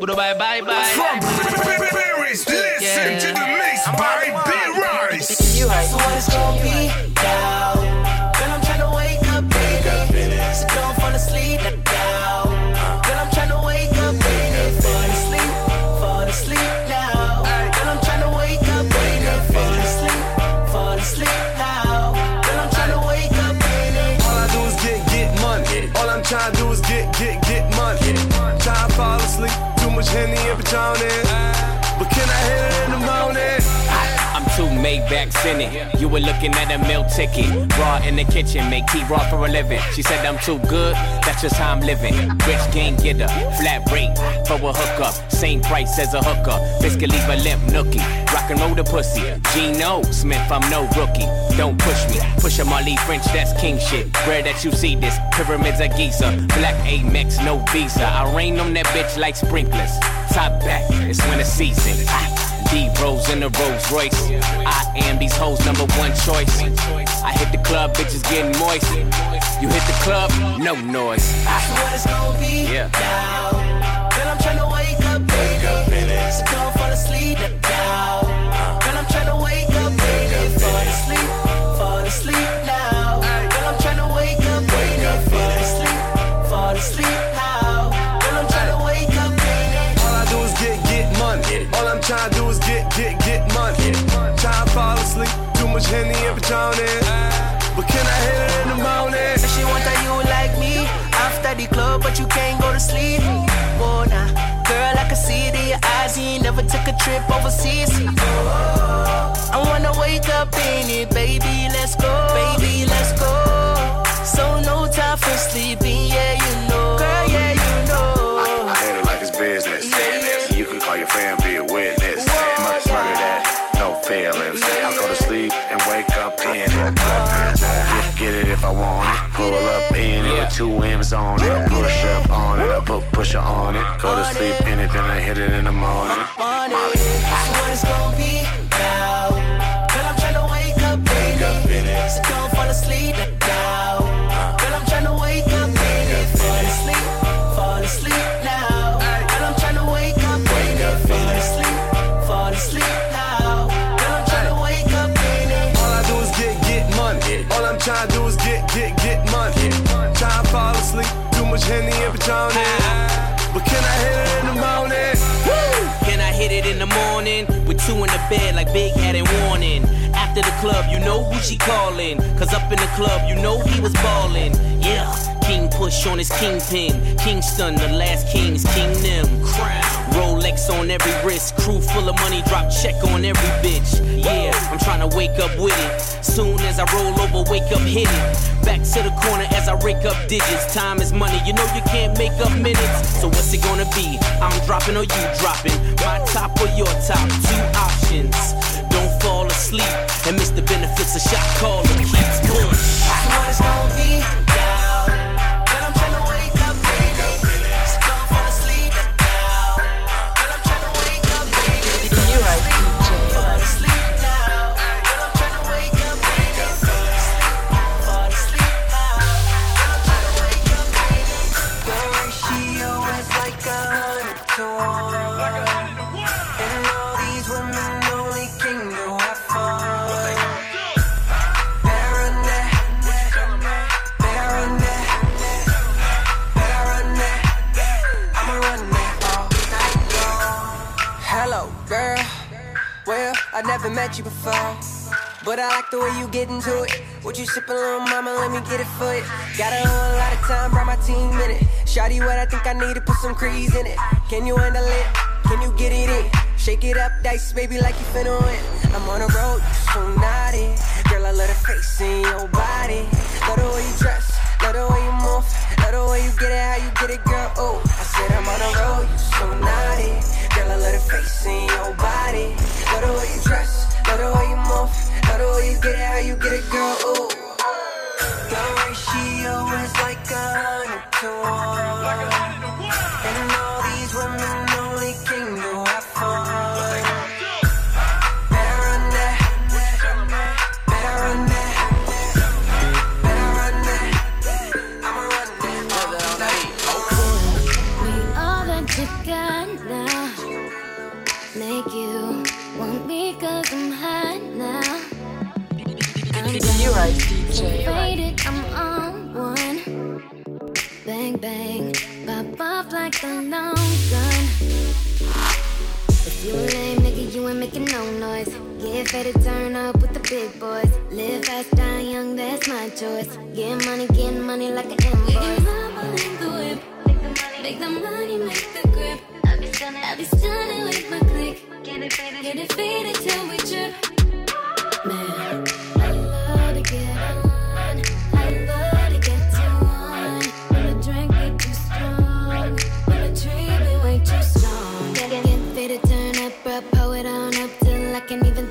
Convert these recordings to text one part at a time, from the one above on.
Goodbye, bye, bye. From Paris, listen Yeah. to the mix by B Rice. You right. So what it's gonna be much Henny and Patron in. But can I hit it Maybachs in it. You were looking at a meal ticket. Raw in the kitchen, make tea raw for a living. She said I'm too good, that's just how I'm living. Rich game getter, flat rate for a hookup. Same price as a hooker. Biscuit leave a limp nookie. Rock and roll the pussy. Gino Smith, I'm no rookie. Don't push me. Push a Marley French, that's king shit. Rare that you see this. Pyramids of Giza. Black Amex, no visa. I rain on that bitch like sprinklers. Top back, it's winter season. Ah. D Rose in the Rolls Royce. I am these hoes' number one choice. I hit the club, bitches getting moist. You hit the club, no noise. So what it's gonna be Yeah. Much Henny and Patron. But can I hit it in the morning? Said she want that you like me after the club, but you can't go to sleep. Whoa, nah. Girl, I can see it in your eyes. You never took a trip overseas. I wanna wake up in it, baby. Let's go, baby. Let's go. So no time for sleeping, yeah, I want it. Pull up in it with two M's on it. Push up on it, I put pusher on it. Go to sleep in it, then I hit it in the morning. on it. So what it's gonna be now? Girl, I'm tryna wake up, baby. So don't fall asleep now. Trying to do is get, get, get money. Try to fall asleep, too much Henny and Patron. But can I hit it in the morning? Can I hit it in the morning? With two in the bed like Big had in warning. After the club, you know who she calling. Cause up in the club, you know he was ballin'. Yeah, King push on his kingpin. Kingston, the last king's King Nim. Rolex on every wrist. Crew full of money, drop check on every bitch. Yeah, I'm trying to wake up with it. Soon as I roll over, wake up hit it. Back to the corner as I rake up digits. Time is money, you know you can't make up minutes. So what's it gonna be? I'm dropping or you dropping? My top or your top? Two options. Don't fall asleep and miss the benefits of shot caller. Keeps push. So what it's gonna be to one. And all these women only came to have fun. Long. Hello, girl. Well, I never met you before. But I like the way you get into it. What you sippin', little mama? Let me get it for you. Got a whole lot of time, brought my team in it. Shawty, what I think I need to put some crease in it. Can you handle it? Can you get it in? Shake it up, dice, baby, like you finna win. I'm on the road, you so naughty. Girl, I love the face in your body. Love the way you dress, love the way you move. Love the way you get it, how you get it, girl. Oh, I said I'm on the road, you so naughty. Girl, I love the face in your body. Love the way you dress, love the way you move. Love the way you get it, how you get it, girl. Oh. The ratio is like a hundred to one. make you want me cause I'm hot now. I'm You're right, DJ. Faded, I'm on one. Bang, bang. Pop off like a long gun. If you a lame nigga, you ain't making no noise. Get fed turn up with the big boys. Live fast, die young, that's my choice. Get money, get money like an invoice. Make the money, make the grip. I'll be stunning with my click. Get it faded, get it faded till we trip. Man, I love to get. I love to get to one. When the drink too strong, when the way too get faded, turn up, it on up till I can even.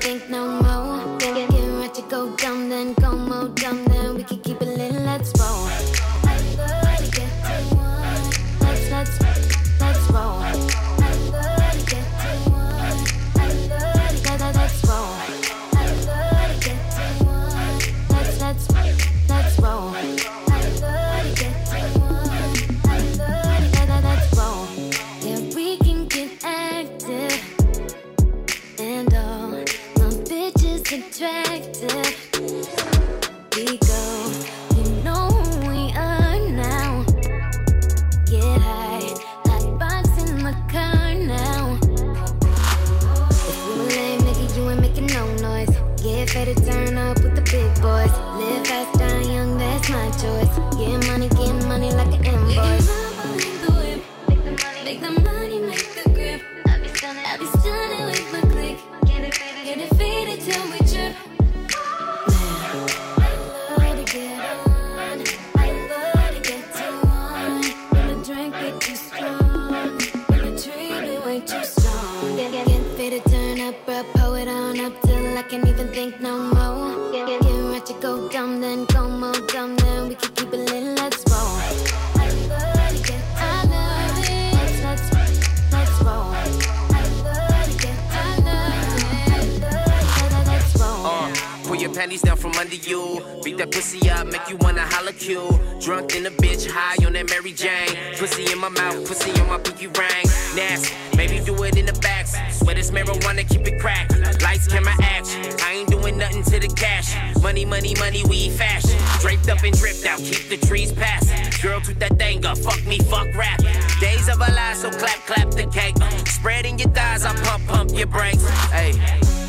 cash. Money, money, money, we fashion. Draped up and dripped out, keep the trees passing. Girl, toot that thing up, fuck me, fuck rap. Days of a lie, so clap, clap the cake. Spreading your thighs, I pump, pump your brakes. Hey.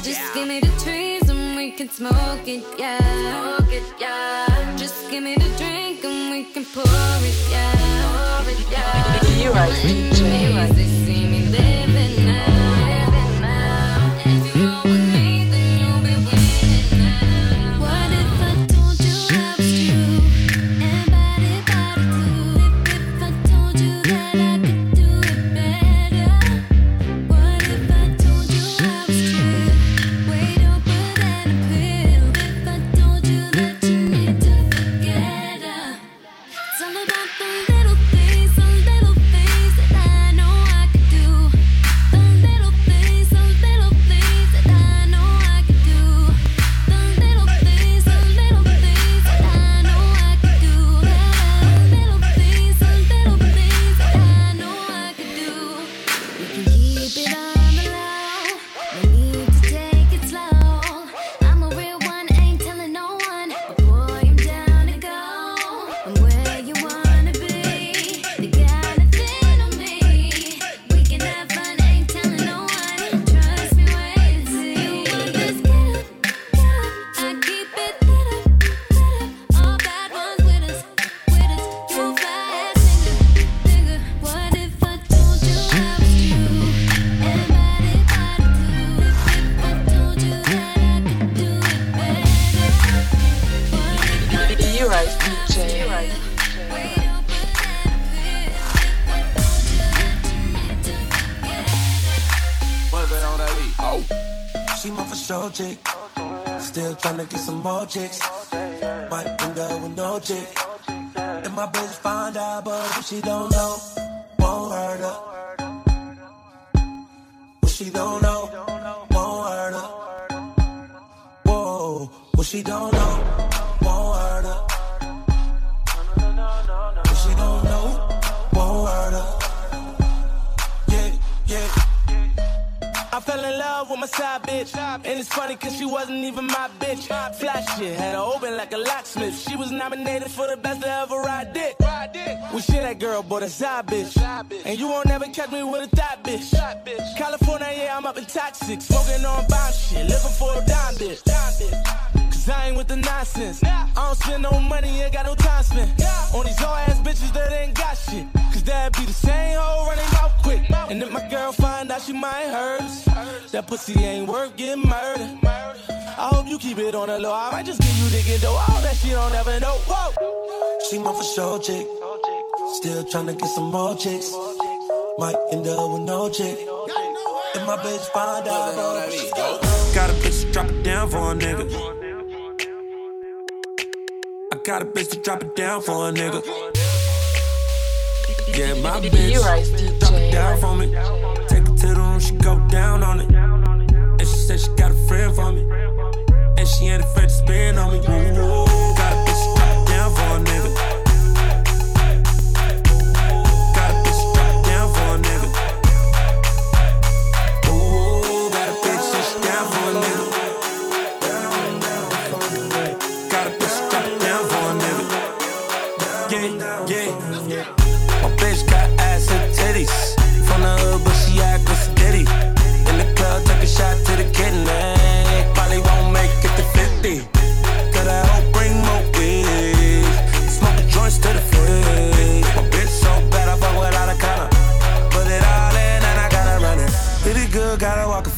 Just give me the trees and we can smoke it, yeah. Smoke it, yeah. Just give me the drink and we can pour it, yeah. Pour it, yeah. You right. You right. chicks. Had her open like a locksmith. She was nominated for the best to ever ride dick. We shit that girl, but a side bitch. And you won't never catch me with a thought bitch. California, yeah, I'm up in toxic. Smoking on bomb shit, looking for a dime bitch. Cause I ain't with the nonsense. I don't spend no money, ain't got no time spent. On these hoe ass bitches that ain't got shit. Cause that be the same hoe running mouth quick. And if my girl find out she might hurt that pussy ain't worth getting murdered. I hope you keep it on the low. I might just give you the get though. All that shit don't ever know. Whoa. She my for sure chick. Still tryna get some more chicks. Might end up with no chick. If my bitch find out, oh, she. Got a bitch to drop it down for a nigga. I got a bitch to drop it down for a nigga. Yeah, my bitch Rise drop it down for me. Take it to the room, she go down on it. She got a friend for me. And she ain't afraid to spend on me. Ooh,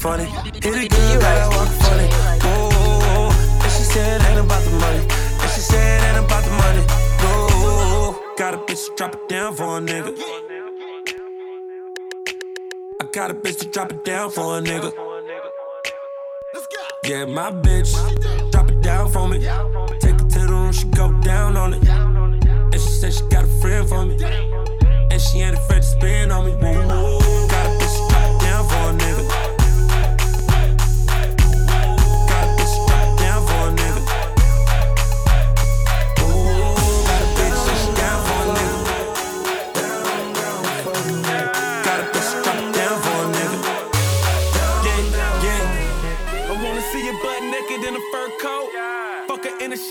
funny. Hit it good, gotta walk funny. Whoa, and she said ain't about the money. And she said ain't about the money. Whoa, got a bitch to drop it down for a nigga. I got a bitch to drop it down for a nigga. Yeah, my bitch, drop it down for me. Take it to the room, she go down on it. And she said she got a friend for me. And she ain't afraid to spin on me. Got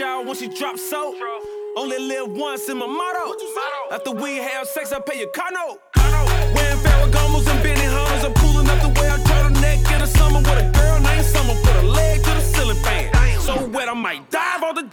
shower when she drops soap. Only live once in my motto. After we have sex, I pay your car note. Wearing Ferragamos and Benny Hunters. I'm cooling up the way I turtleneck in the summer with a girl named Summer. Put a leg to the ceiling fan. So wet, I might dive on the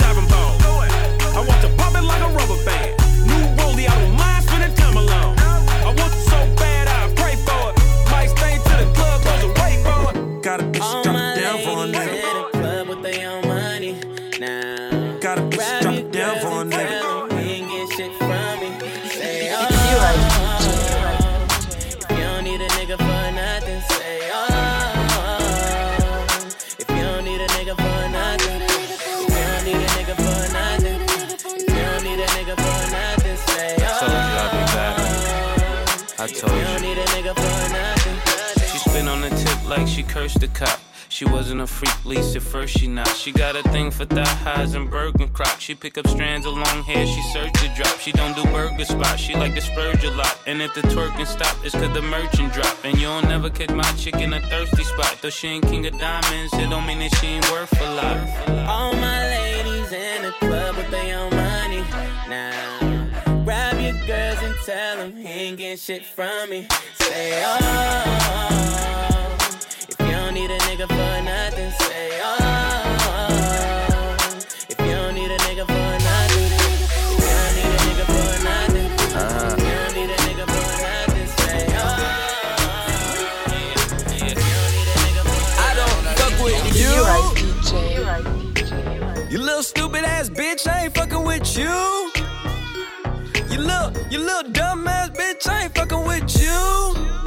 she the cop. She wasn't a freak, least at first she not. She got a thing for thigh highs and Bergen crop. She pick up strands of long hair, she search to drop. She don't do burger spots, she like to splurge a lot. And if the twerking stop, it's cause the merchant drop. And you'll never catch my chick in a thirsty spot. Though she ain't king of diamonds, it don't mean that she ain't worth a lot. All my ladies in the club with their own money. Now, grab your girls and tell them he ain't getting shit from me. Say, oh, need a nigga for nothing, say, oh, if you don't need a nigga for nothing, if you don't need a nigga for nothing, if you uh-huh. don't need a nigga for nothing, say, oh, if you don't need a nigga for I don't fuck with you. Rise DJ. You little stupid ass bitch, I ain't fucking with you. You little, you little dumb ass bitch, I ain't fucking with you.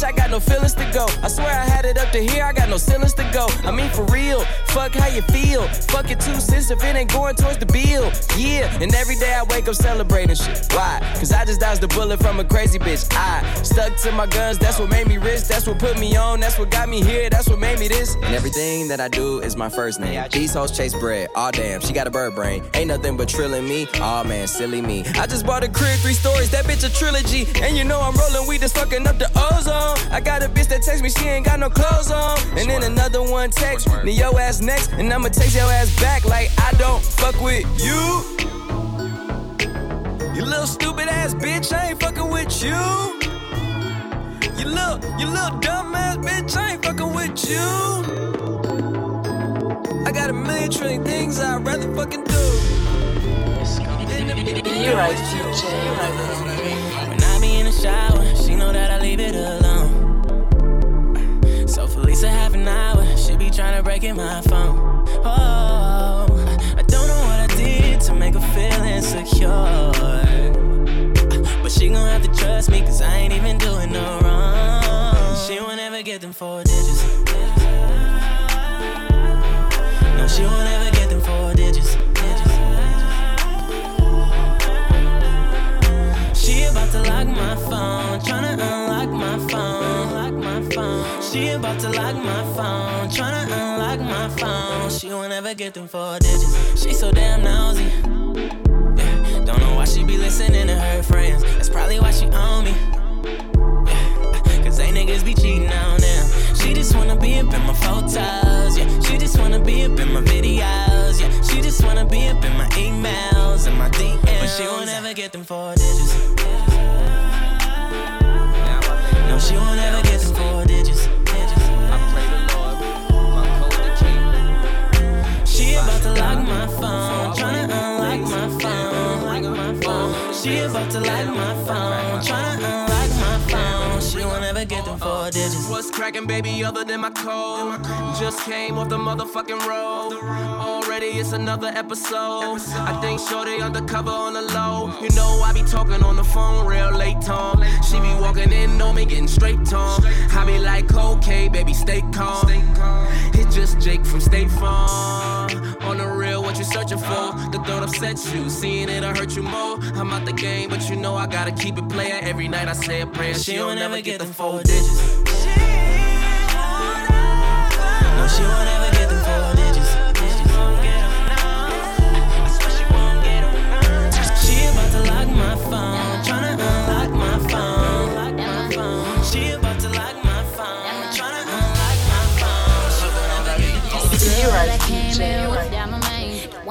Bitch, I got no feelings to go. I swear I had it up to here, I got no ceilings to go. I mean, for real, fuck how you feel. Fuck it two cents if it ain't going towards the bill. Yeah, and every day I wake up celebrating shit. Why? Cause I just dodged a bullet from a crazy bitch. I stuck to my guns, that's what made me rich. That's what put me on, that's what got me here, that's what made me this. And everything that I do is my first name. These hoes chase bread, aw damn, she got a bird brain. Ain't nothing but trilling me, aw man, silly me. I just bought a crib, three stories, that bitch a trilogy. And you know I'm rolling weed that's fucking up the ozone. I got a bitch that text me, she ain't got no clothes on. And then another one text me, yo ass next, and I'ma text your ass back like I don't fuck with you. You little stupid ass bitch, I ain't fucking with you. You little, you little dumb ass bitch, I ain't fucking with you. I got a million trillion things I'd rather fucking do. You right, DJ. You right. When I be in the shower, she know that I leave it alone. So Felisa half an hour, she be trying to break in my phone. Oh, I don't know what I did to make her feel insecure. But she gon' have to trust me, cause I ain't even doing no wrong. She won't ever get them four digits. No, she won't ever get them four digits. She about to lock my phone, tryna unlock my phone. Phone. She about to lock my phone, tryna unlock my phone. She won't ever get them four digits. She so damn nosy. Yeah. Don't know why she be listening to her friends. That's probably why she own me. Yeah. Cause they niggas be cheating on them. She just wanna be up in my photos. Yeah. She just wanna be up in my videos. Yeah. She just wanna be up in my emails and my DMs. But she won't ever get them four digits. No, she won't ever get them four digits. I pray the Lord my code to keep. She about to lock my phone, tryna unlock my phone. My phone. She about to lock my phone, tryna unlock ever get them four uh, digits. What's cracking, baby, other than my code? Just came off the motherfucking road. Already it's another episode. I think Shorty undercover on the low. You know I be talking on the phone real late, Tom. She be walking in on me, getting straight, Tom. I be like, okay, baby, stay calm. It's just Jake from State Farm. On the real, what you searching for? The thought upsets you. Seeing it, I hurt you more. I'm out the game, but you know I gotta keep it playing. Every night I say a prayer. She, don't never get the four digits.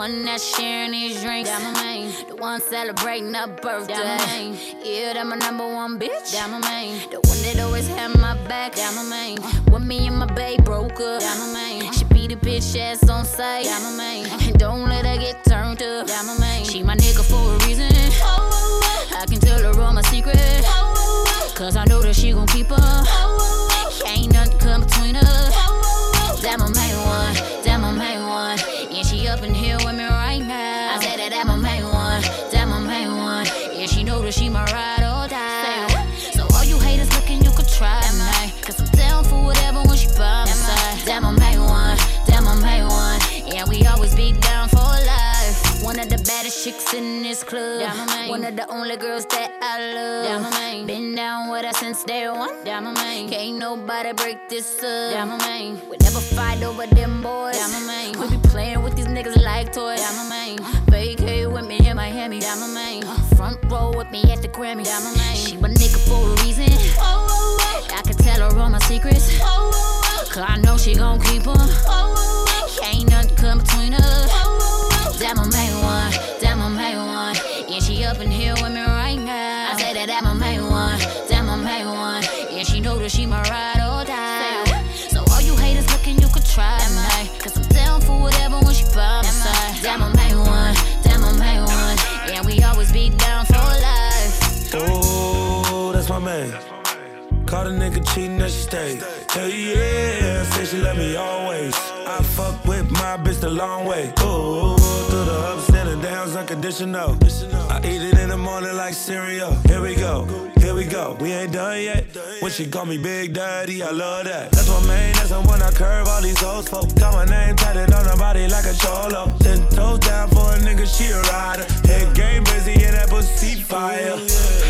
One that's sharing these drinks. Down my main. The one celebrating a birthday. Down my main. Yeah, that my number one bitch. Down my main. The one that always had my back. Down my main. Uh, when me and my babe broke up. Down my main. She beat the bitch ass on sight. Down my main. And don't let her get turned up. Down my main. She my nigga for a reason. Oh, oh, oh. I can tell her all my secrets. Cause I know that she gon' keep her. Ain't nothing come between us. That my main one, up in here with me chicks in this club. One of the only girls that I love. Been down with her since day one. Can't nobody break this up. We never fight over them boys. We be playing with these niggas like toys. Vacay with me in Miami. Front row with me at the Grammy. She my nigga for a reason. I can tell her all my secrets. Cause I know she gon' keep them. Ain't nothing come between us. That my main one, that my main one. Yeah, she up in here with me right now. I say that that my main one, that my main one. Yeah, she know that she my ride or die. So all you haters looking, you could try me. Cause I'm down for whatever when she by my side. That my main one, that my main one. Yeah, we always be down for life. Ooh, that's my man. Caught a nigga cheating that she stayed. Hell yeah, say she love me always. I fuck with my bitch the long way. Ooh, and down's unconditional. I eat it in the morning like cereal. Here we go, here we go. We ain't done yet. When she call me Big Daddy, I love that. That's my main, that's the one I curve all these hoes for. Got my name tatted on her body like a cholo. Ten toes down for a nigga, she a rider. Head game busy, yeah, that pussy fire.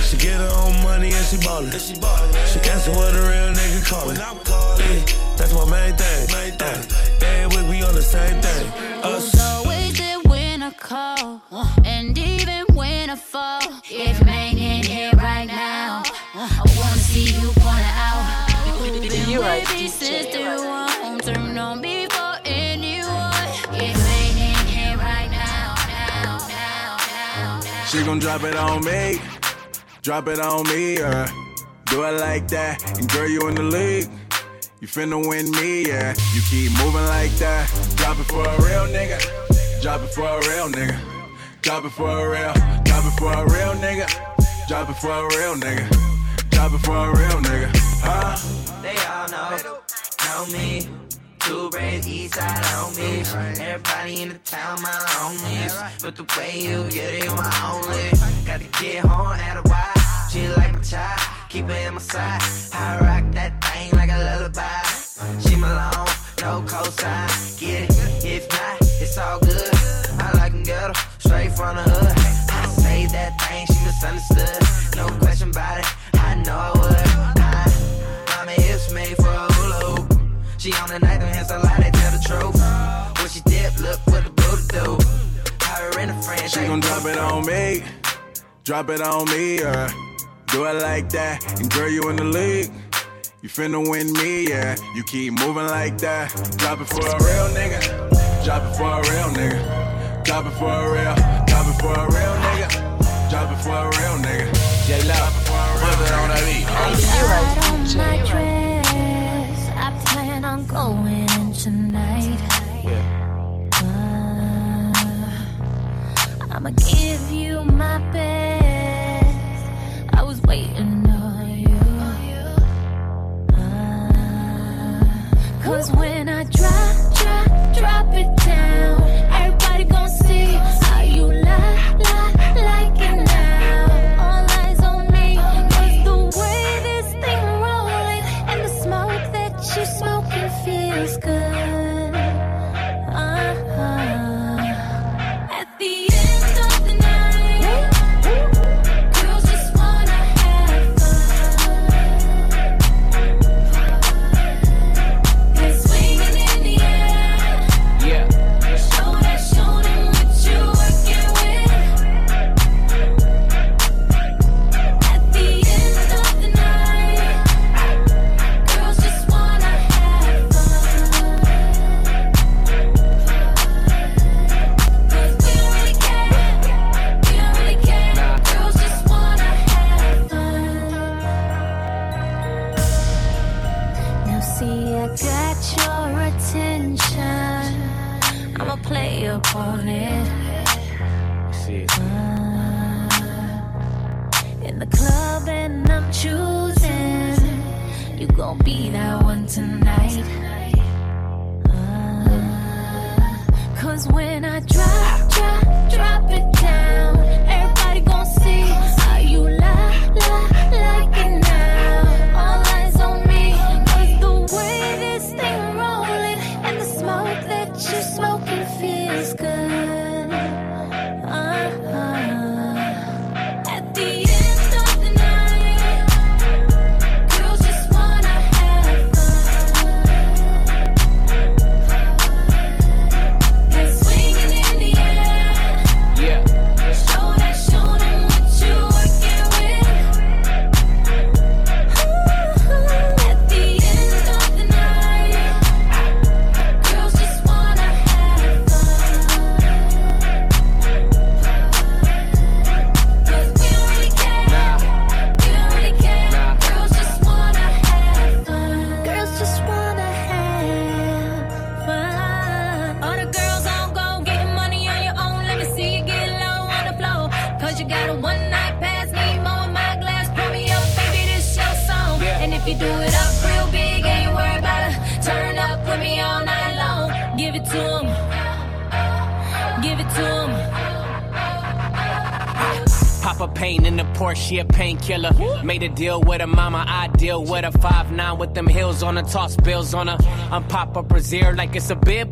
She get her own money and she ballin'. She answer what a real nigga callin'. That's my main thing. Uh, every gon' drop it on me, drop it on me, yeah. Do it like that, and girl, you in the league. You finna win me, yeah. You keep moving like that. Drop it for a real nigga. Drop it for a real nigga. Drop it for a real. Drop it for a real nigga. Drop it for a real nigga. Drop it for a real nigga. Huh? They all know, know me. Two braids east side me. Everybody in the town, my homies. But the way you get it, my only. Got the kid horn at a wide. She like my child, keep her in my side. I rock that thing like a lullaby. She Malone, no cosign. Get it, if not, it's all good. I like 'em ghetto, straight from the hood. I say that thing, she misunderstood. No question about it, I know I would. I, Mama hips made She on the night, them hands a lie, they tell the truth. When she dip, look what the booty do. Her and a friend, She gon' drop it on me, drop it on me, yeah. Do it like that, and girl, you in the league. You finna win me, yeah. You keep moving like that. Drop it for a real nigga. Drop it for a real nigga. Drop it for a real. Drop it for a real nigga. Drop it for a real nigga. J Lo, Put it on that beat. Right on my dress, I was waiting on you. Uh, Cause when I drop, drop, drop it down, a. Made a deal with her mama, I deal with a Five nine with them hills on her, toss bills on her. I'm Papa Brazier like it's a bib.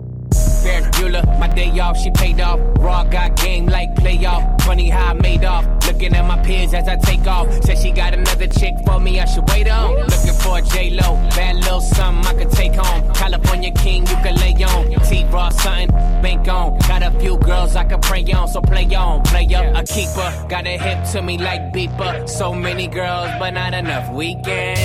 Ferris Bueller, my day off, she paid off. Raw got game like playoff. Funny how I made off. Looking at my peers as I take off. Said she got another chick for me, I should wait on. Looking for a J Lo, bad little something I could take home. California King, you can lay on. T Raw something, bank on. Got a few girls I can pray on, so play on, play up. A keeper, got a hip to me like beeper. So many girls, but not enough weekend.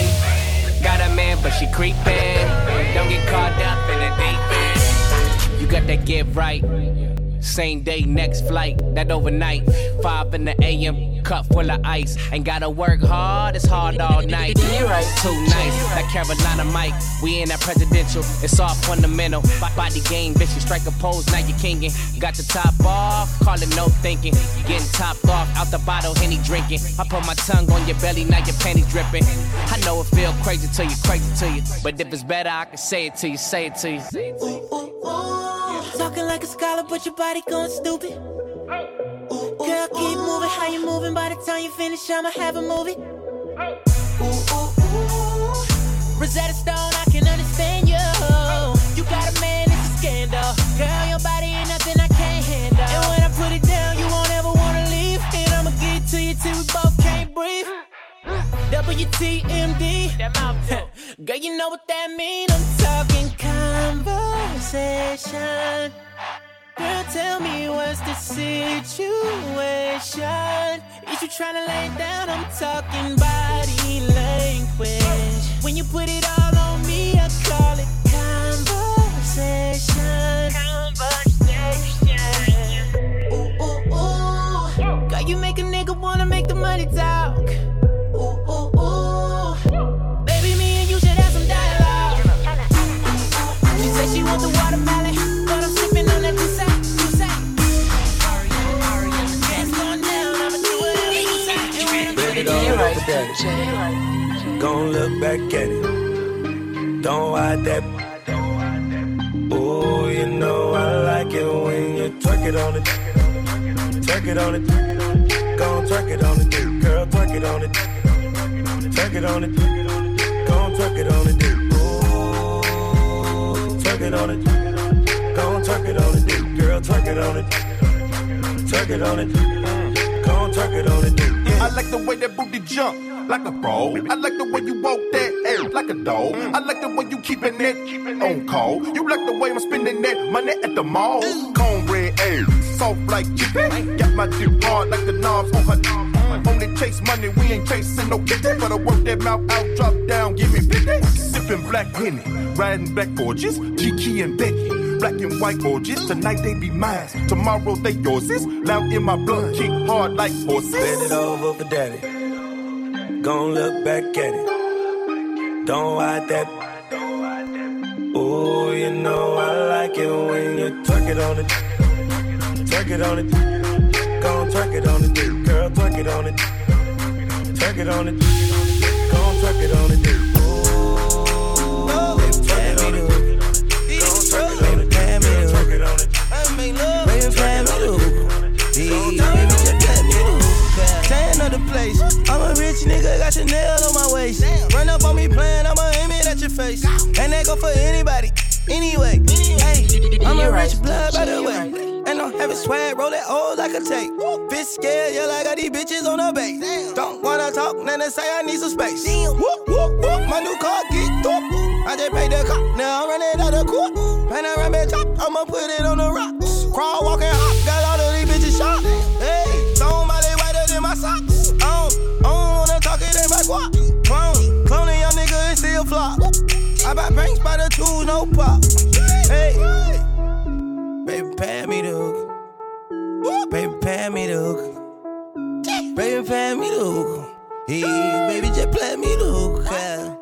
Got a man, but she creeping. Don't get caught up in the deep end. You got that get right. Same day, next flight, that overnight. 5 in the AM, cup full of ice. Ain't gotta work hard, it's hard all night. You right. Too nice, that Carolina mic. We in that presidential, it's all fundamental. Bo- Body game, bitch, you strike a pose, now you kingin'. You got the top off, call it no thinking. Getting topped off, out the bottle, Henny drinking. I put my tongue on your belly, now your panties dripping. I know it feel crazy to you, crazy to you. But if it's better, I can say it to you, say it to you. Talking like a scholar, but your body going stupid. Girl, keep moving. How you moving? By the time you finish, I'ma have a movie. Ooh, ooh, ooh. Rosetta Stone, I can understand you. You got a man, it's a scandal. Girl, your body ain't nothing I can't handle. And when I put it down, you won't ever wanna leave. And I'ma get to you till we both can't breathe. WTMD. Girl, you know what that mean. I'm talking conversation. Girl, tell me what's the situation? Is you tryna lay down? I'm talking body language. When you put it all on me, I call it conversation. Conversation. Ooh, ooh, ooh. Girl, you make a nigga wanna make the money talk. Gon' look back at it. Don't hide that. Oh, you know I like it when you twerk it on it. Twerk it on it. Gon' twerk it on it, girl. Twerk it on it. Twerk it on it. Gon' twerk it on it, twerk it on it. Gon' twerk it on it, girl. Twerk it on it. Twerk it on it. Gon' twerk it on it, yeah. I like the way that booty jump like a pro. I like the way you walk that air like a dog. I like the way you keepin' that on call. You like the way I'm spending that money at the mall. Cornbread air, soft like chicken. Got my dick hard like the knobs on her. knob. Only chase money, we ain't chasing no kitty. But I work that mouth out, drop down, give me 50. Sippin' black Henny, riding black gorgeous, Kiki and Becky. Black and white gorgeous, tonight they be mine. Tomorrow they yours is. Loud in my blood, kick hard like horses. Bend it over for daddy. Gon' look back at it. Don't hide that. Oh, you know I like it when you twerk it on it. Twerk it on it. Gon' twerk it on it, girl. Twerk it on it. Twerk it on it. Gon' twerk it on it. The place. I'm a rich nigga, got Chanel on my waist. Run up on me playing, I'ma aim it at your face. And that go for anybody, anyway. Hey, I'm a rich blood, by the way. And I'm having swag, roll that old like a tape. Bitch scared, yeah, like I got these bitches on the base. Don't wanna talk, then they say I need some space. Whoop, whoop, whoop, my new car get up. I just paid the cop, now I'm running out of court. Panoramic top, I'ma put it on the rocks. Crawl, walk, and I buy banks by the two, no pop. Hey, baby, pay me the hook. Baby, pay me the hook. Baby, pay me the hook. Hey, baby, just play me the hook. yeah.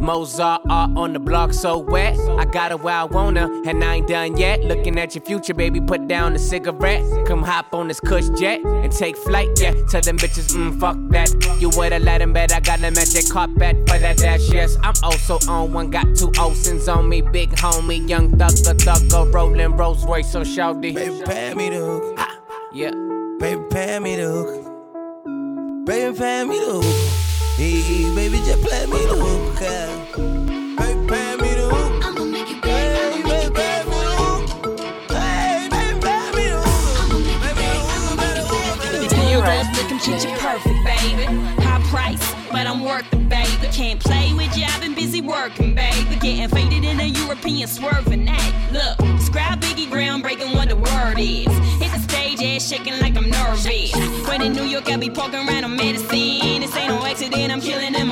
Mozart art on the block so wet. I got her where I her, and I ain't done yet. Looking at your future, baby, put down the cigarette. Come hop on this cush jet and take flight, yeah. Tell them bitches, mm, fuck that. You would've let them bet I got them at that carpet for that dash, yes. I'm also on one, got two Olsons on me, big homie, young thugger, thugger, rolling Rolls Royce, so shouty. Baby, pay me the hook. Yeah. Baby, pay me the hook. Baby, pay me the hook. Hey, baby, just play me the hook. yeah. Baby, pay me the hook. I'ma make you pay. Baby, pay me the hook. Hey, baby, pay me the hook. Baby, the hook, baby, the hook, baby, the hook. You girls looking picture perfect, baby. High price, but I'm worth it, baby. Can't play with you, I've been busy working, baby. Getting faded in a European swerving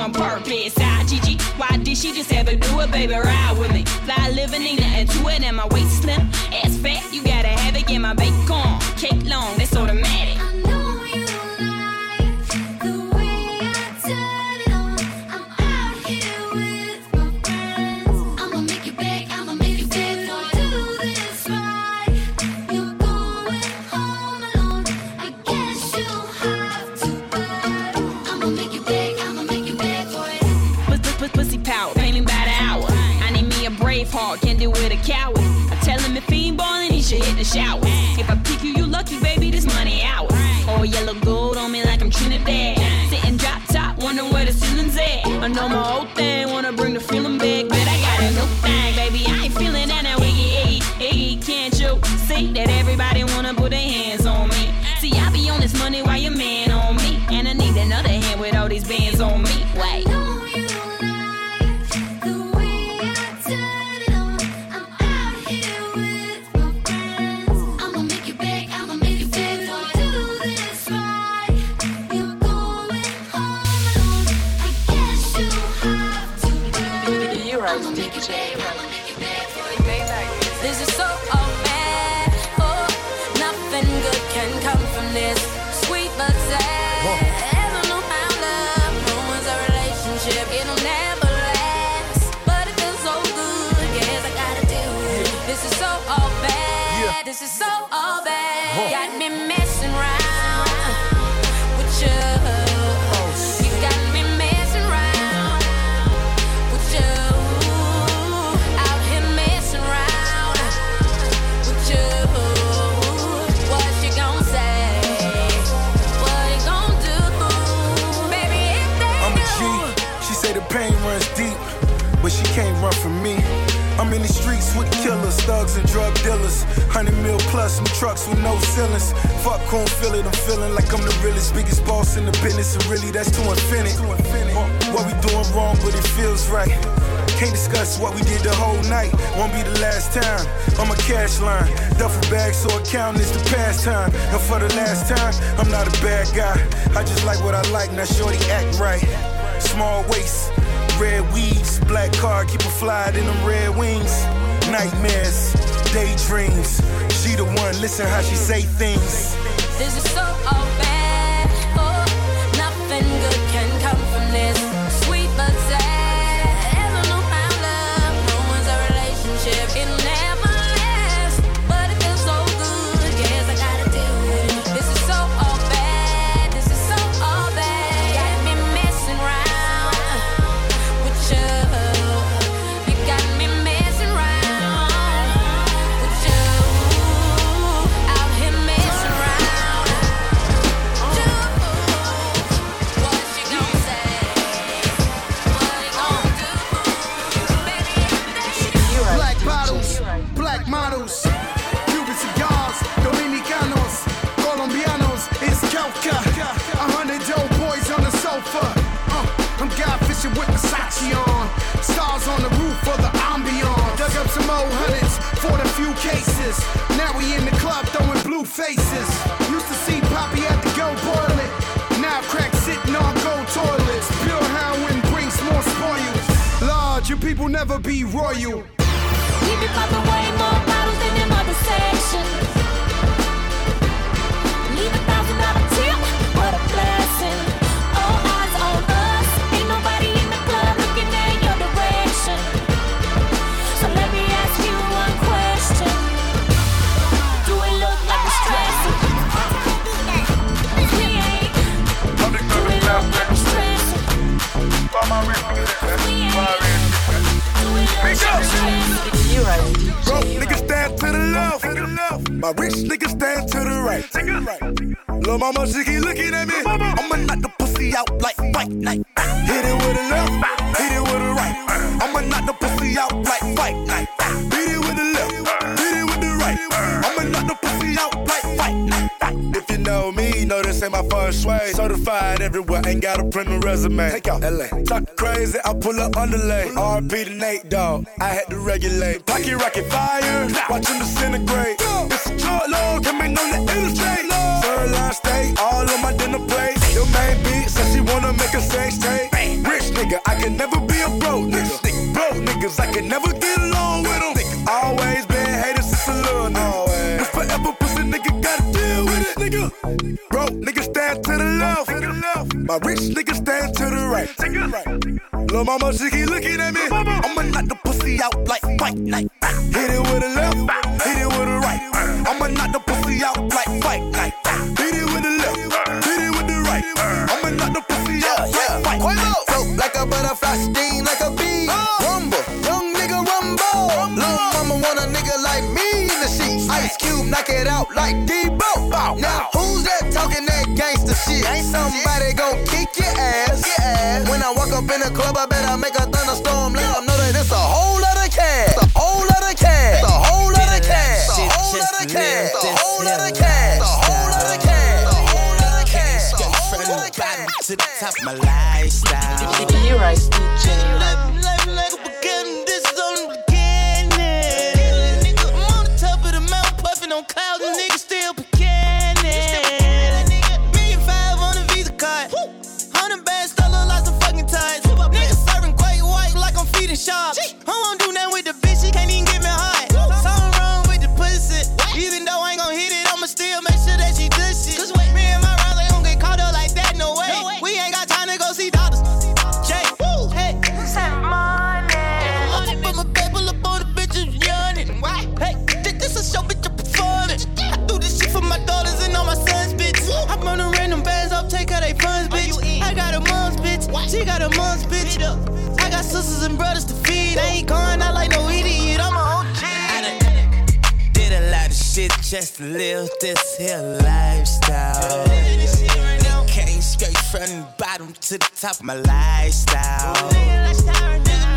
on purpose. Ah, Gigi, why did she just ever do it, baby? Ride with me. Fly living, ain't nothing to it, and my waist slim. Ass fat, you gotta have it, get my bacon. Cake long, that's automatic. He and drug dealers. Hundred mil plus, some trucks with no ceilings. Fuck don't feel it, I'm feeling like I'm the realest, biggest boss in the business, and really that's to infinite. What we doing wrong, but it feels right. Can't discuss what we did the whole night. Won't be the last time. I'm a cash line. Duffel bag, so accounting is the pastime. And for the last time, I'm not a bad guy. I just like what I like, now shorty act right. Small waist, red weeds, black car, keep a fly in them red wings. Nightmares, daydreams. She the one, listen how she say things. This is so all fishing with Versace on. Stars on the roof for the ambiance. Dug up some old hundreds for the few cases. Now we in the club throwing blue faces. Used to see Poppy at the go boil it. Now crack sitting on gold toilets. Pure heroin brings more spoils. Lord, you people never be royal. Be popping way more bottles than them other sections. Stressing? Broke niggas stand to the left. My rich niggas stand to the right. Lil' mama, she keep looking at me. I'ma knock the pussy out like fight night. Hit it with the left, hit it with the right. I'ma knock the pussy out like fight night. Hit it with the left, hit it with the right. I'ma knock the pussy out like me, know this ain't my first sway. Certified everywhere, ain't got a print a resume. Take out LA. Talk crazy, I pull up underlay. RP to Nate, dog. I had to regulate. Pocket rocket fire, watch him disintegrate. It's a short load, coming on the illustrate. Third line steak, all on my dinner plate. Your main beat says she wanna make a sex tape. Rich nigga, I can never be a broke nigga. Broke niggas, I can never get along with My rich niggas stand to the right. Lil' mama, she keep looking at me. I'ma knock the pussy out like fight night. Hit it with the left, hit it with the right. I'ma knock the pussy out like fight night. Hit it with the left, hit it with the right. I'ma knock the pussy out like fight night. Float like a butterfly, sting like a bee. Uh. Rumble, young nigga rumble. Lil' mama want a nigga like me in the sheets. Ice Cube knock it out like Debo. Now who's that talking that gangster shit? Somebody gon' kick your ass. When I walk up in the club, I better make a thunderstorm. Let 'em know that it's a whole lot of cash. A whole lot of cash. A whole lot of cash. A whole lot of cash. A whole lot of cash. A whole lot of cash. A whole lot of cash. A whole lot of cash. To the top of my lifestyle. You right, DJ. Just live this here lifestyle. Came straight from the bottom to the top of my lifestyle.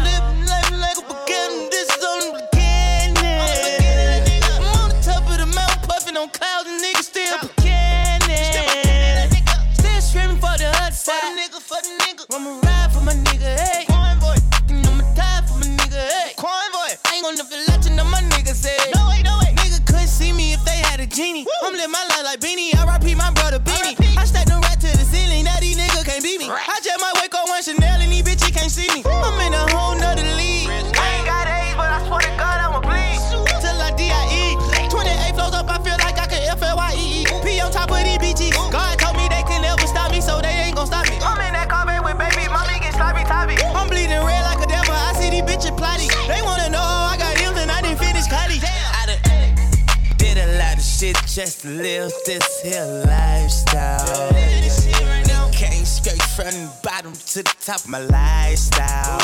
This here lifestyle. Came straight from the bottom to the top of my lifestyle.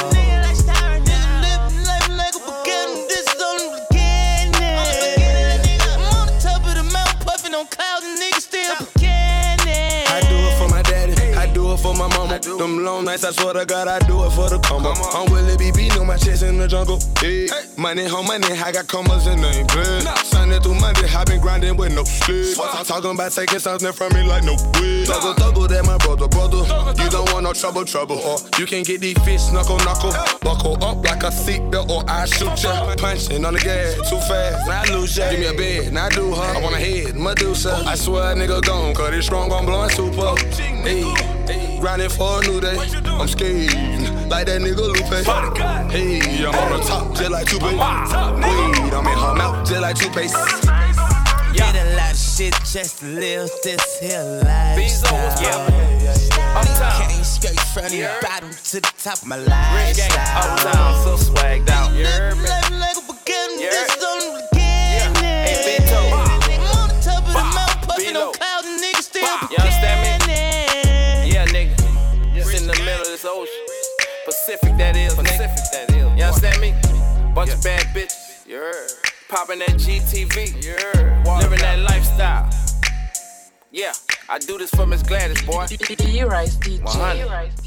For my mama. Them long nights, I swear to God, I do it for the combo. I'm Willie B. beating on my chest in the jungle. Hey. Money, home money, I got commas and they ain't blood. Sunday through Monday, I been grinding with no sleep. I'm talking about taking something from me like no weed. Double, double, that my brother, brother. You don't want no trouble, trouble. Or you can get these fish knuckle, knuckle. Buckle up like a seatbelt or I shoot ya. Punching on the gas, too fast, now I lose ya. Give me a bed, now I do her. I want a head, Medusa. I swear a nigga gone, cause it's strong, I'm blowing super. Hey. Grinding for a new day. I'm skating like that nigga Lupe. Hey, I'm on the top just like Tupac. Weed, I'm in her mouth just like toothpaste. Did a lot of shit just to live this here lifestyle. Came straight from the bottom to the top of my lifestyle. Uptown, so swagged out. Live like, like a beginning, this is only the Pacific, that is, Pacific, that is. You understand me? Bunch of bad bitches. Yeah. heard. Popping that GTV. Yeah. heard. Living that lifestyle. Yeah, I do this for Miss Gladys, boy. You rice, DJ. 100.